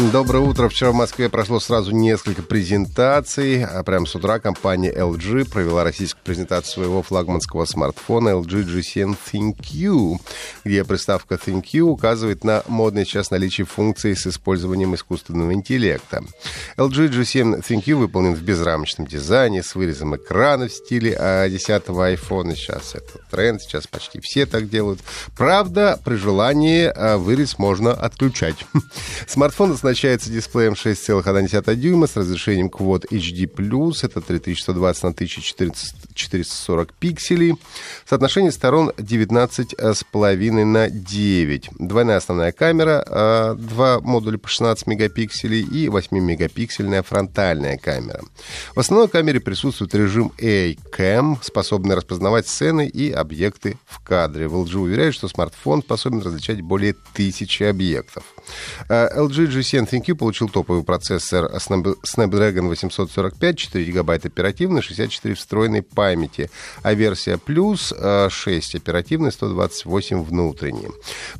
Доброе утро. Вчера в Москве прошло сразу несколько презентаций. А прямо с утра компания LG провела российскую презентацию своего флагманского смартфона LG G7 ThinQ, где приставка ThinQ указывает на модное сейчас наличие функций с использованием искусственного интеллекта. LG G7 ThinQ выполнен в безрамочном дизайне с вырезом экрана в стиле 10-го iPhone. Сейчас это тренд, сейчас почти все так делают. Правда, при желании а, вырез можно отключать. Смартфон оснащен оснащается дисплеем 6,1 дюйма с разрешением Quad HD+, это 3120 на 1440 пикселей. Соотношение сторон 19,5 на 9. Двойная основная камера, а, два модуля по 16 мегапикселей и 8-мегапиксельная фронтальная камера. В основной камере присутствует режим A-Cam, способный распознавать сцены и объекты в кадре. В LG уверяют, что смартфон способен различать более тысячи объектов. А, LG G7 Zen ThinQ получил топовый процессор Snapdragon 845, 4 гигабайта оперативной, 64 встроенной памяти, а версия Plus 6 оперативной, 128 внутренней.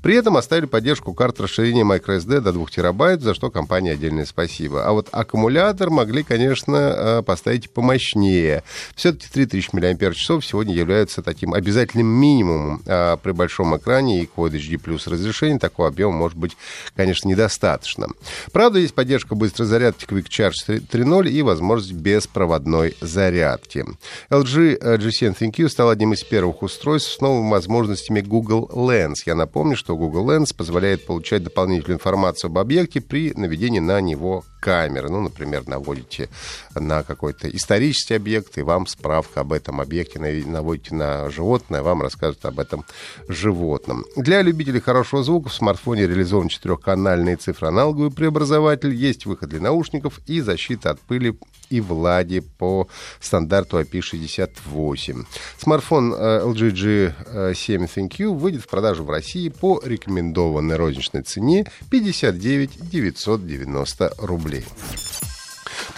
При этом оставили поддержку карт расширения microSD до 2 терабайт, за что компании отдельное спасибо. А вот аккумулятор могли, конечно, э, поставить помощнее. Все-таки 3000 мАч сегодня являются таким обязательным минимумом. А при большом экране и Quad HD Plus разрешение такого объема может быть, конечно, недостаточно. Правда, есть поддержка быстрой зарядки Quick Charge 3.0 и возможность беспроводной зарядки. LG G7 ThinQ стал одним из первых устройств с новыми возможностями Google Lens. Я напомню, что Google Lens позволяет получать дополнительную информацию об объекте при наведении на него камеры. Ну, например, наводите на какой-то исторический объект, и вам справка об этом объекте, наводите на животное, вам рассказывают об этом животном. Для любителей хорошего звука в смартфоне реализован четырехканальный цифроаналоговый преобразователь, есть выход для наушников и защита от пыли и влади по стандарту IP68. Смартфон э, LG G7 ThinQ выйдет в продажу в России по рекомендованной розничной цене 59 990 рублей.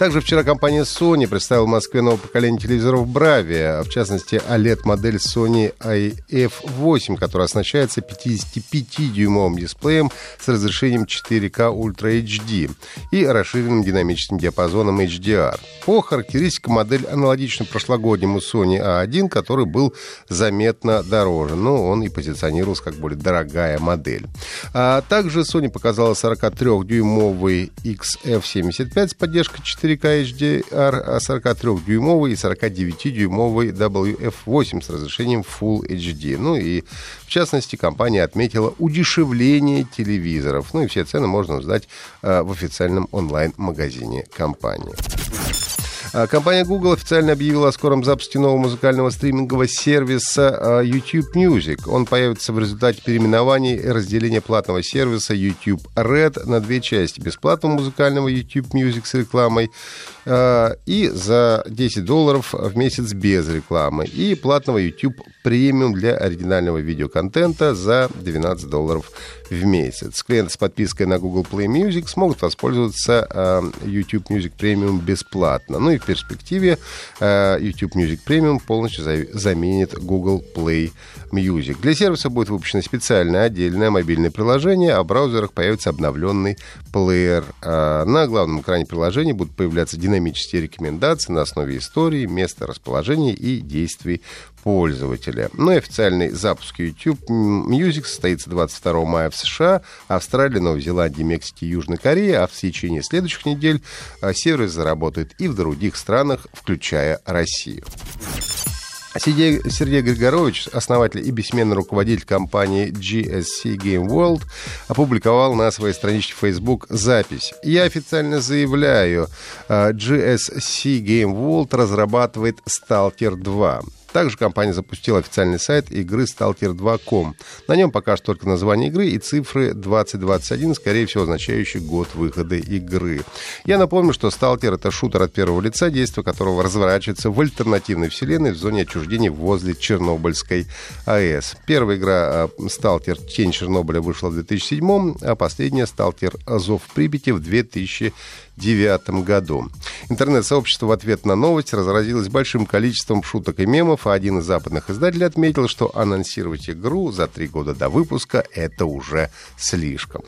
Также вчера компания Sony представила в Москве новое поколение телевизоров Bravia, в частности OLED-модель Sony IF8, которая оснащается 55-дюймовым дисплеем с разрешением 4K Ultra HD и расширенным динамическим диапазоном HDR. По характеристикам модель аналогична прошлогоднему Sony A1, который был заметно дороже, но он и позиционировался как более дорогая модель. А также Sony показала 43-дюймовый XF75 с поддержкой 4К HDR, 43-дюймовый и 49-дюймовый WF8 с разрешением Full HD. Ну и, в частности, компания отметила удешевление телевизоров. Ну и все цены можно узнать э, в официальном онлайн-магазине компании. А, компания Google официально объявила о скором запуске нового музыкального стримингового сервиса а, YouTube Music. Он появится в результате переименования и разделения платного сервиса YouTube Red на две части. Бесплатного музыкального YouTube Music с рекламой а, и за 10 долларов в месяц без рекламы. И платного YouTube премиум для оригинального видеоконтента за 12 долларов в месяц. Клиенты с подпиской на Google Play Music смогут воспользоваться э, YouTube Music Premium бесплатно. Ну и в перспективе э, YouTube Music Premium полностью за заменит Google Play Music. Для сервиса будет выпущено специальное отдельное мобильное приложение, а в браузерах появится обновленный плеер. Э, на главном экране приложения будут появляться динамические рекомендации на основе истории, места расположения и действий пользователя. Ну и официальный запуск YouTube Music состоится 22 мая в США, Австралии, Новой Зеландии, Мексике и Южной Корее, а в течение следующих недель а, сервис заработает и в других странах, включая Россию. Сергей, Сергей Григорович, основатель и бессменный руководитель компании GSC Game World, опубликовал на своей страничке Facebook запись. Я официально заявляю, а, GSC Game World разрабатывает Stalker 2. Также компания запустила официальный сайт игры Stalker2.com. На нем пока что только название игры и цифры 2021, скорее всего, означающие год выхода игры. Я напомню, что Stalker — это шутер от первого лица, действие которого разворачивается в альтернативной вселенной в зоне отчуждения возле Чернобыльской АЭС. Первая игра Stalker Тень Чернобыля вышла в 2007, а последняя Stalker Азов Припяти в 2000 2009 году. Интернет-сообщество в ответ на новость разразилось большим количеством шуток и мемов, а один из западных издателей отметил, что анонсировать игру за три года до выпуска — это уже слишком.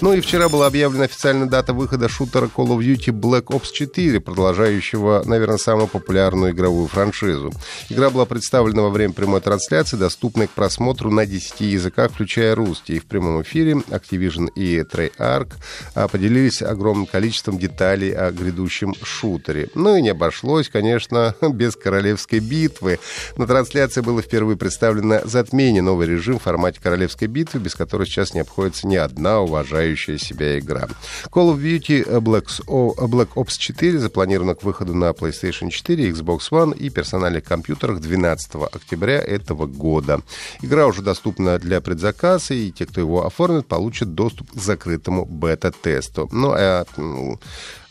Ну и вчера была объявлена официальная дата выхода шутера Call of Duty Black Ops 4, продолжающего, наверное, самую популярную игровую франшизу. Игра была представлена во время прямой трансляции, доступной к просмотру на 10 языках, включая русский. И в прямом эфире Activision и Treyarch а, поделились огромным количеством деталей о грядущем шутере. Ну и не обошлось, конечно, без королевской битвы. На трансляции было впервые представлено затмение, новый режим в формате королевской битвы, без которой сейчас не обходится ни одна уважающая себя игра. Call of Duty Black, Black Ops 4 запланирована к выходу на PlayStation 4, Xbox One и персональных компьютерах 12 октября этого года. Игра уже доступна для предзаказа, и те, кто его оформит, получат доступ к закрытому бета-тесту. Ну, а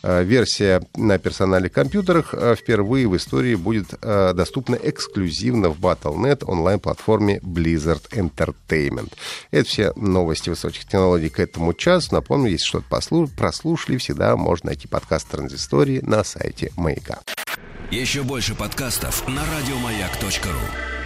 Э, версия на персональных компьютерах э, впервые в истории будет э, доступна эксклюзивно в Battle.net онлайн-платформе Blizzard Entertainment. Это все новости высоких технологий к этому часу. Напомню, если что-то прослушали, всегда можно найти подкаст Транзистории на сайте Маяка. Еще больше подкастов на радиомаяк.ру